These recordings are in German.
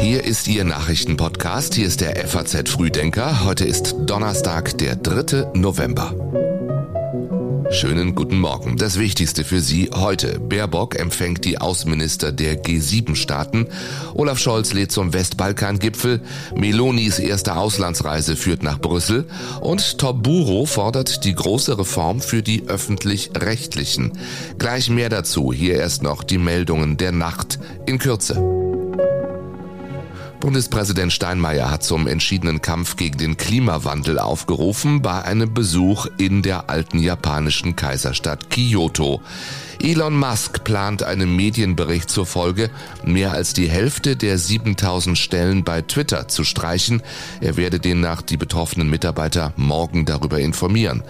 Hier ist Ihr Nachrichtenpodcast. Hier ist der FAZ Frühdenker. Heute ist Donnerstag, der 3. November. Schönen guten Morgen. Das Wichtigste für Sie heute. Baerbock empfängt die Außenminister der G7-Staaten. Olaf Scholz lädt zum Westbalkan-Gipfel. Melonis erste Auslandsreise führt nach Brüssel. Und Toburo fordert die große Reform für die Öffentlich-Rechtlichen. Gleich mehr dazu. Hier erst noch die Meldungen der Nacht in Kürze. Bundespräsident Steinmeier hat zum entschiedenen Kampf gegen den Klimawandel aufgerufen bei einem Besuch in der alten japanischen Kaiserstadt Kyoto. Elon Musk plant einem Medienbericht zur Folge, mehr als die Hälfte der 7000 Stellen bei Twitter zu streichen. Er werde demnach die betroffenen Mitarbeiter morgen darüber informieren.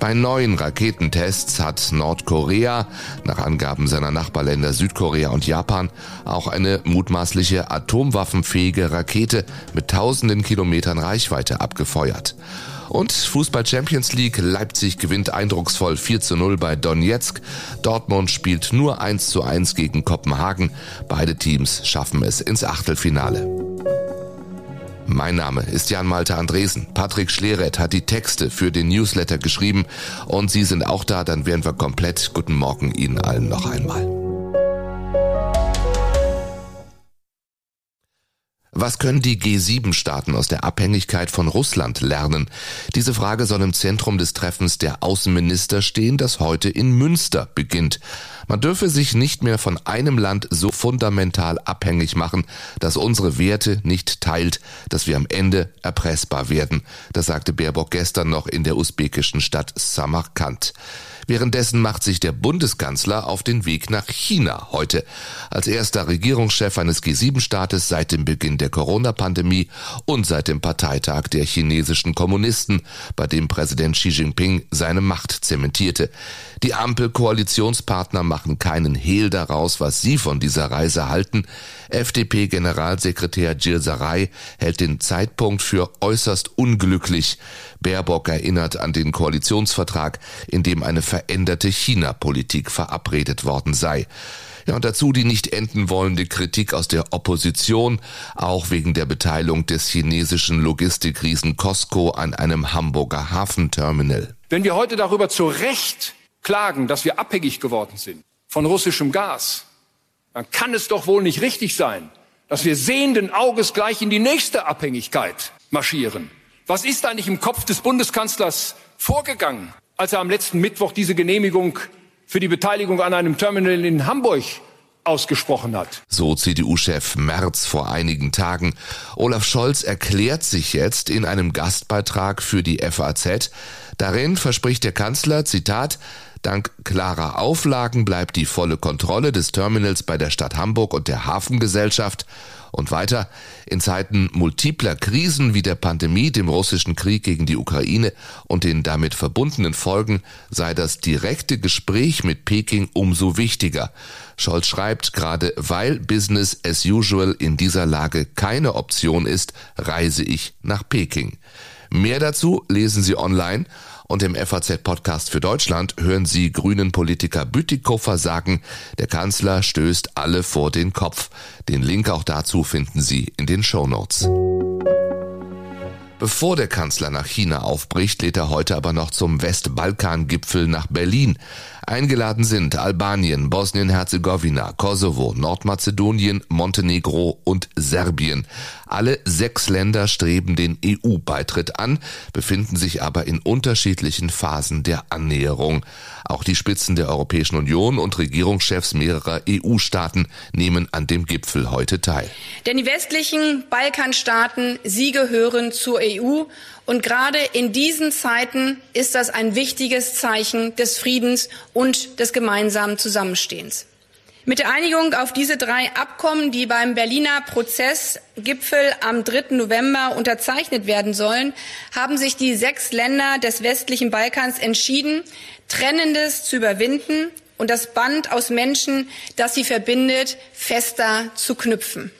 Bei neuen Raketentests hat Nordkorea, nach Angaben seiner Nachbarländer Südkorea und Japan, auch eine mutmaßliche atomwaffenfähige Rakete mit tausenden Kilometern Reichweite abgefeuert. Und Fußball Champions League, Leipzig gewinnt eindrucksvoll 4 zu 0 bei Donetsk. Dortmund spielt nur 1 zu 1 gegen Kopenhagen. Beide Teams schaffen es ins Achtelfinale. Mein Name ist Jan-Malte Andresen. Patrick Schleret hat die Texte für den Newsletter geschrieben und Sie sind auch da, dann wären wir komplett. Guten Morgen Ihnen allen noch einmal. Was können die G7-Staaten aus der Abhängigkeit von Russland lernen? Diese Frage soll im Zentrum des Treffens der Außenminister stehen, das heute in Münster beginnt. Man dürfe sich nicht mehr von einem Land so fundamental abhängig machen, dass unsere Werte nicht teilt, dass wir am Ende erpressbar werden. Das sagte Baerbock gestern noch in der usbekischen Stadt Samarkand. Währenddessen macht sich der Bundeskanzler auf den Weg nach China heute. Als erster Regierungschef eines G7-Staates seit dem Beginn der Corona-Pandemie und seit dem Parteitag der chinesischen Kommunisten, bei dem Präsident Xi Jinping seine Macht zementierte. Die Ampel-Koalitionspartner machen keinen Hehl daraus, was sie von dieser Reise halten. FDP-Generalsekretär Jill Sarai hält den Zeitpunkt für äußerst unglücklich. Baerbock erinnert an den Koalitionsvertrag, in dem eine veränderte China-Politik verabredet worden sei. Ja, und dazu die nicht enden wollende Kritik aus der Opposition, auch wegen der Beteiligung des chinesischen Logistikriesen Costco an einem Hamburger Hafenterminal. Wenn wir heute darüber zu Recht klagen, dass wir abhängig geworden sind von russischem Gas, dann kann es doch wohl nicht richtig sein, dass wir sehenden Auges gleich in die nächste Abhängigkeit marschieren. Was ist eigentlich im Kopf des Bundeskanzlers vorgegangen, als er am letzten Mittwoch diese Genehmigung für die Beteiligung an einem Terminal in Hamburg ausgesprochen hat. So CDU-Chef Merz vor einigen Tagen. Olaf Scholz erklärt sich jetzt in einem Gastbeitrag für die FAZ. Darin verspricht der Kanzler, Zitat, Dank klarer Auflagen bleibt die volle Kontrolle des Terminals bei der Stadt Hamburg und der Hafengesellschaft und weiter, in Zeiten multipler Krisen wie der Pandemie, dem russischen Krieg gegen die Ukraine und den damit verbundenen Folgen sei das direkte Gespräch mit Peking umso wichtiger. Scholz schreibt, gerade weil Business as usual in dieser Lage keine Option ist, reise ich nach Peking. Mehr dazu lesen Sie online und im FAZ-Podcast für Deutschland hören Sie grünen Politiker Bütikofer sagen, der Kanzler stößt alle vor den Kopf. Den Link auch dazu finden Sie in den Show Notes. Bevor der Kanzler nach China aufbricht, lädt er heute aber noch zum Westbalkan-Gipfel nach Berlin. Eingeladen sind Albanien, Bosnien-Herzegowina, Kosovo, Nordmazedonien, Montenegro und Serbien. Alle sechs Länder streben den EU-Beitritt an, befinden sich aber in unterschiedlichen Phasen der Annäherung. Auch die Spitzen der Europäischen Union und Regierungschefs mehrerer EU-Staaten nehmen an dem Gipfel heute teil. Denn die westlichen Balkanstaaten, sie gehören zur EU und gerade in diesen Zeiten ist das ein wichtiges Zeichen des Friedens und des gemeinsamen Zusammenstehens. Mit der Einigung auf diese drei Abkommen, die beim Berliner Prozessgipfel am 3. November unterzeichnet werden sollen, haben sich die sechs Länder des westlichen Balkans entschieden, Trennendes zu überwinden und das Band aus Menschen, das sie verbindet, fester zu knüpfen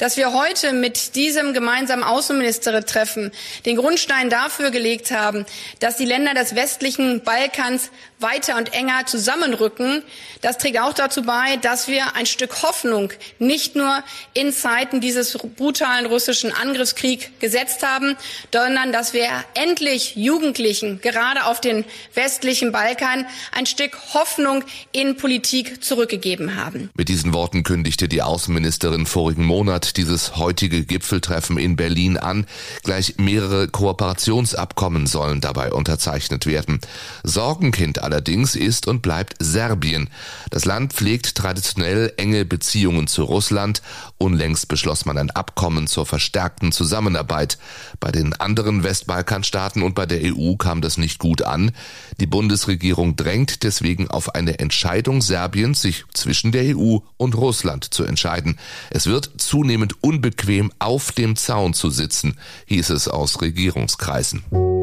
dass wir heute mit diesem gemeinsamen Außenministertreffen den Grundstein dafür gelegt haben, dass die Länder des westlichen Balkans weiter und enger zusammenrücken, das trägt auch dazu bei, dass wir ein Stück Hoffnung nicht nur in Zeiten dieses brutalen russischen Angriffskriegs gesetzt haben, sondern dass wir endlich Jugendlichen gerade auf den westlichen Balkan ein Stück Hoffnung in Politik zurückgegeben haben. Mit diesen Worten kündigte die Außenministerin vorigen Monat dieses heutige Gipfeltreffen in Berlin an. Gleich mehrere Kooperationsabkommen sollen dabei unterzeichnet werden. Sorgenkind allerdings ist und bleibt Serbien. Das Land pflegt traditionell enge Beziehungen zu Russland. Unlängst beschloss man ein Abkommen zur verstärkten Zusammenarbeit. Bei den anderen Westbalkanstaaten und bei der EU kam das nicht gut an. Die Bundesregierung drängt deswegen auf eine Entscheidung Serbiens, sich zwischen der EU und Russland zu entscheiden. Es wird zunehmend unbequem auf dem Zaun zu sitzen, hieß es aus Regierungskreisen.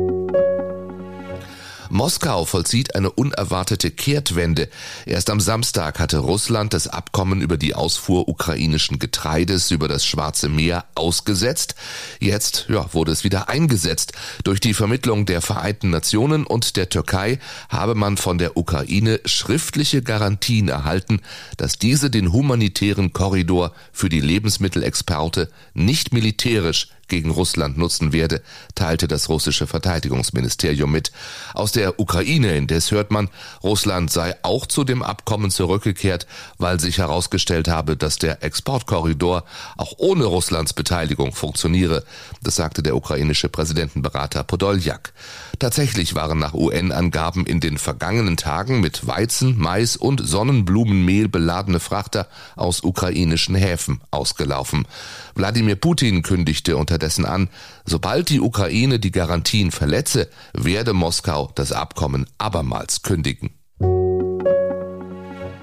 Moskau vollzieht eine unerwartete Kehrtwende. Erst am Samstag hatte Russland das Abkommen über die Ausfuhr ukrainischen Getreides über das Schwarze Meer ausgesetzt. Jetzt ja, wurde es wieder eingesetzt. Durch die Vermittlung der Vereinten Nationen und der Türkei habe man von der Ukraine schriftliche Garantien erhalten, dass diese den humanitären Korridor für die Lebensmittelexporte nicht militärisch gegen Russland nutzen werde, teilte das russische Verteidigungsministerium mit. Aus der Ukraine indes hört man, Russland sei auch zu dem Abkommen zurückgekehrt, weil sich herausgestellt habe, dass der Exportkorridor auch ohne Russlands Beteiligung funktioniere. Das sagte der ukrainische Präsidentenberater Podoljak. Tatsächlich waren nach UN-Angaben in den vergangenen Tagen mit Weizen, Mais und Sonnenblumenmehl beladene Frachter aus ukrainischen Häfen ausgelaufen. Wladimir Putin kündigte unterdessen an, sobald die Ukraine die Garantien verletze, werde Moskau das Abkommen abermals kündigen.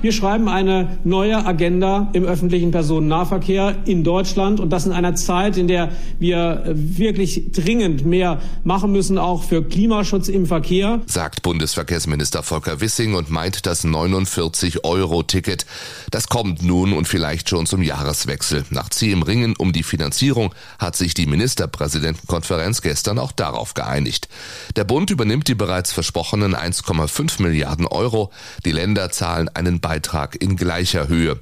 Wir schreiben eine neue Agenda im öffentlichen Personennahverkehr in Deutschland und das in einer Zeit, in der wir wirklich dringend mehr machen müssen, auch für Klimaschutz im Verkehr. Sagt Bundesverkehrsminister Volker Wissing und meint das 49-Euro-Ticket. Das kommt nun und vielleicht schon zum Jahreswechsel. Nach zähem Ringen um die Finanzierung hat sich die Ministerpräsidentenkonferenz gestern auch darauf geeinigt. Der Bund übernimmt die bereits versprochenen 1,5 Milliarden Euro. Die Länder zahlen einen Beitrag Beitrag in gleicher Höhe.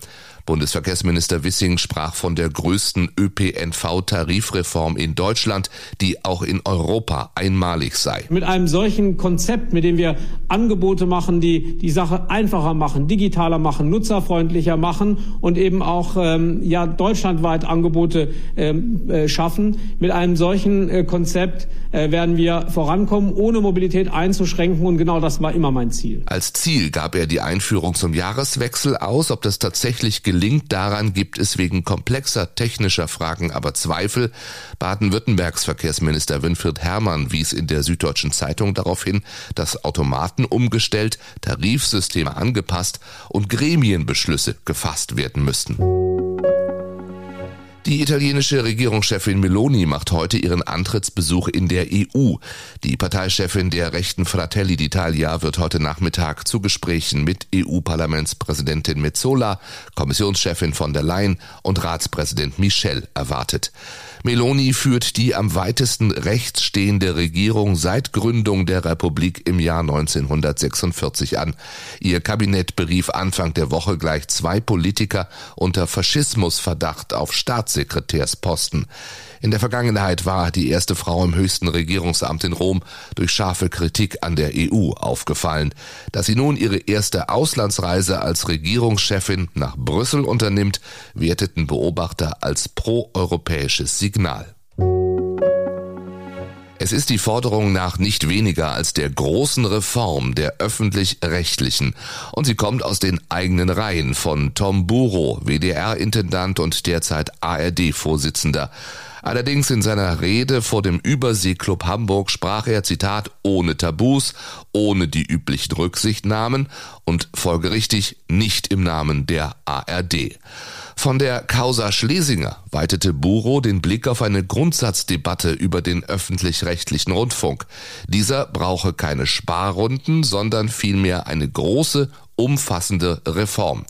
Bundesverkehrsminister Wissing sprach von der größten ÖPNV-Tarifreform in Deutschland, die auch in Europa einmalig sei. Mit einem solchen Konzept, mit dem wir Angebote machen, die die Sache einfacher machen, digitaler machen, nutzerfreundlicher machen und eben auch ähm, ja deutschlandweit Angebote ähm, äh, schaffen, mit einem solchen äh, Konzept äh, werden wir vorankommen, ohne Mobilität einzuschränken und genau das war immer mein Ziel. Als Ziel gab er die Einführung zum Jahreswechsel aus, ob das tatsächlich gelingt, daran gibt es wegen komplexer technischer Fragen aber Zweifel. Baden-Württembergs Verkehrsminister Winfried Herrmann wies in der Süddeutschen Zeitung darauf hin, dass Automaten umgestellt, Tarifsysteme angepasst und Gremienbeschlüsse gefasst werden müssten. Die italienische Regierungschefin Meloni macht heute ihren Antrittsbesuch in der EU. Die Parteichefin der rechten Fratelli d'Italia wird heute Nachmittag zu Gesprächen mit EU-Parlamentspräsidentin Metzola, Kommissionschefin von der Leyen und Ratspräsident Michel erwartet. Meloni führt die am weitesten rechts stehende Regierung seit Gründung der Republik im Jahr 1946 an. Ihr Kabinett berief Anfang der Woche gleich zwei Politiker unter Faschismusverdacht auf Staatssekretärsposten. In der Vergangenheit war die erste Frau im höchsten Regierungsamt in Rom durch scharfe Kritik an der EU aufgefallen. Dass sie nun ihre erste Auslandsreise als Regierungschefin nach Brüssel unternimmt, werteten Beobachter als proeuropäisches Signal. Es ist die Forderung nach nicht weniger als der großen Reform der öffentlich-rechtlichen und sie kommt aus den eigenen Reihen von Tom Buro, WDR-Intendant und derzeit ARD-Vorsitzender. Allerdings in seiner Rede vor dem Überseeklub Hamburg sprach er, Zitat, ohne Tabus, ohne die üblichen Rücksichtnahmen und folgerichtig nicht im Namen der ARD. Von der Causa Schlesinger weitete Buro den Blick auf eine Grundsatzdebatte über den öffentlich-rechtlichen Rundfunk. Dieser brauche keine Sparrunden, sondern vielmehr eine große, umfassende Reform.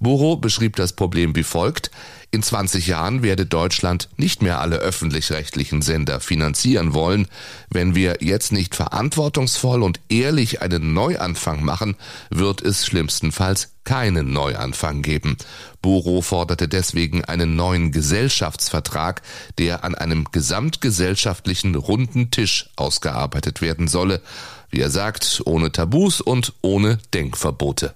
Buro beschrieb das Problem wie folgt. In 20 Jahren werde Deutschland nicht mehr alle öffentlich-rechtlichen Sender finanzieren wollen. Wenn wir jetzt nicht verantwortungsvoll und ehrlich einen Neuanfang machen, wird es schlimmstenfalls keinen Neuanfang geben. Buro forderte deswegen einen neuen Gesellschaftsvertrag, der an einem gesamtgesellschaftlichen runden Tisch ausgearbeitet werden solle. Wie er sagt, ohne Tabus und ohne Denkverbote.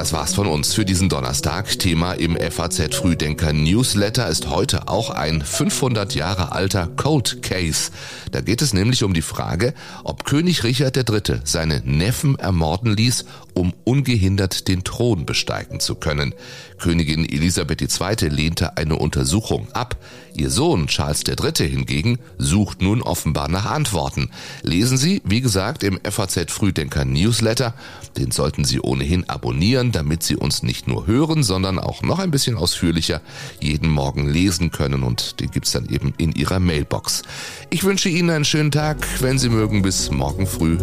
Das war's von uns für diesen Donnerstag. Thema im FAZ Frühdenker Newsletter ist heute auch ein 500 Jahre alter Cold Case. Da geht es nämlich um die Frage, ob König Richard III. seine Neffen ermorden ließ, um ungehindert den Thron besteigen zu können. Königin Elisabeth II. lehnte eine Untersuchung ab. Ihr Sohn Charles III. hingegen sucht nun offenbar nach Antworten. Lesen Sie, wie gesagt, im FAZ Frühdenker Newsletter. Den sollten Sie ohnehin abonnieren, damit Sie uns nicht nur hören, sondern auch noch ein bisschen ausführlicher jeden Morgen lesen können und den gibt's dann eben in Ihrer Mailbox. Ich wünsche Ihnen einen schönen Tag, wenn Sie mögen, bis morgen früh.